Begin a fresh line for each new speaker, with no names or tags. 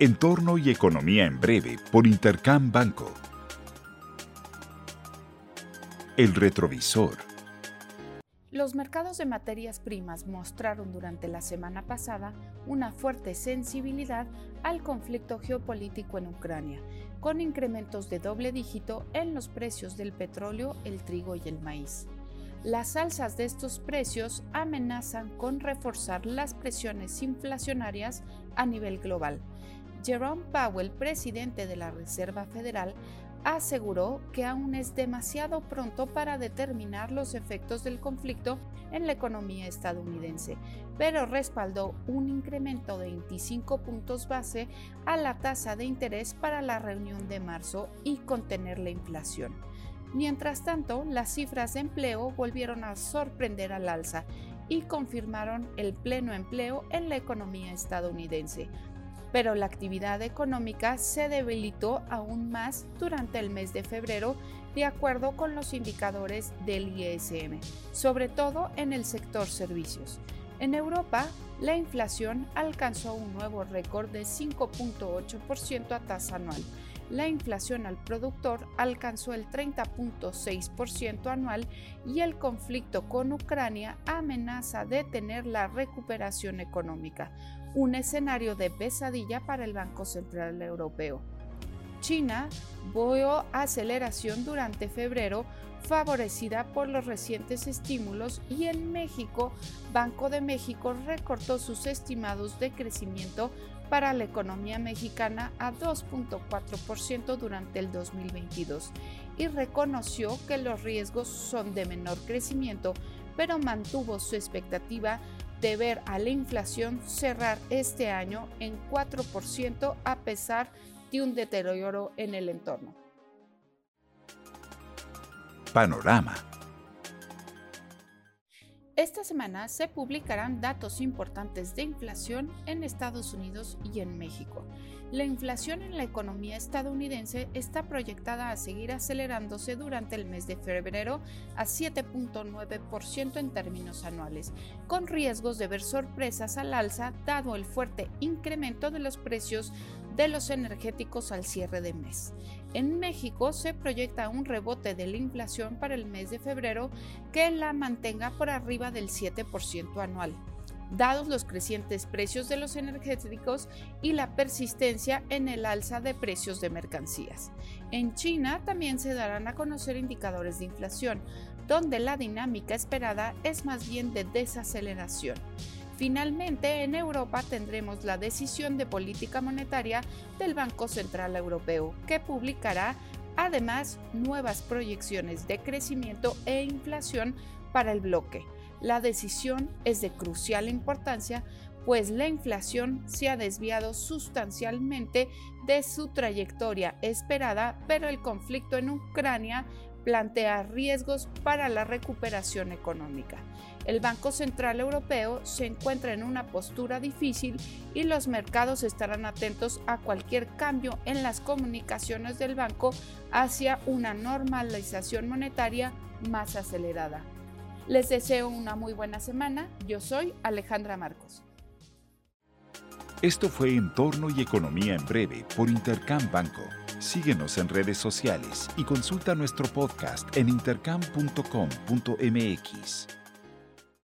Entorno y Economía en Breve por Intercam Banco. El retrovisor.
Los mercados de materias primas mostraron durante la semana pasada una fuerte sensibilidad al conflicto geopolítico en Ucrania, con incrementos de doble dígito en los precios del petróleo, el trigo y el maíz. Las alzas de estos precios amenazan con reforzar las presiones inflacionarias a nivel global, Jerome Powell, presidente de la Reserva Federal, aseguró que aún es demasiado pronto para determinar los efectos del conflicto en la economía estadounidense, pero respaldó un incremento de 25 puntos base a la tasa de interés para la reunión de marzo y contener la inflación. Mientras tanto, las cifras de empleo volvieron a sorprender al alza y confirmaron el pleno empleo en la economía estadounidense, pero la actividad económica se debilitó aún más durante el mes de febrero, de acuerdo con los indicadores del ISM, sobre todo en el sector servicios. En Europa, la inflación alcanzó un nuevo récord de 5.8% a tasa anual. La inflación al productor alcanzó el 30.6% anual y el conflicto con Ucrania amenaza detener la recuperación económica, un escenario de pesadilla para el Banco Central Europeo. China vio aceleración durante febrero favorecida por los recientes estímulos y en México, Banco de México recortó sus estimados de crecimiento para la economía mexicana a 2.4% durante el 2022 y reconoció que los riesgos son de menor crecimiento, pero mantuvo su expectativa de ver a la inflación cerrar este año en 4% a pesar de un deterioro en el entorno.
Panorama.
Esta semana se publicarán datos importantes de inflación en Estados Unidos y en México. La inflación en la economía estadounidense está proyectada a seguir acelerándose durante el mes de febrero a 7.9% en términos anuales, con riesgos de ver sorpresas al alza dado el fuerte incremento de los precios de los energéticos al cierre de mes. En México se proyecta un rebote de la inflación para el mes de febrero que la mantenga por arriba del 7% anual dados los crecientes precios de los energéticos y la persistencia en el alza de precios de mercancías. En China también se darán a conocer indicadores de inflación, donde la dinámica esperada es más bien de desaceleración. Finalmente, en Europa tendremos la decisión de política monetaria del Banco Central Europeo, que publicará además nuevas proyecciones de crecimiento e inflación para el bloque. La decisión es de crucial importancia, pues la inflación se ha desviado sustancialmente de su trayectoria esperada, pero el conflicto en Ucrania plantea riesgos para la recuperación económica. El Banco Central Europeo se encuentra en una postura difícil y los mercados estarán atentos a cualquier cambio en las comunicaciones del banco hacia una normalización monetaria más acelerada. Les deseo una muy buena semana. Yo soy Alejandra Marcos.
Esto fue Entorno y Economía en Breve por Intercam Banco. Síguenos en redes sociales y consulta nuestro podcast en intercam.com.mx.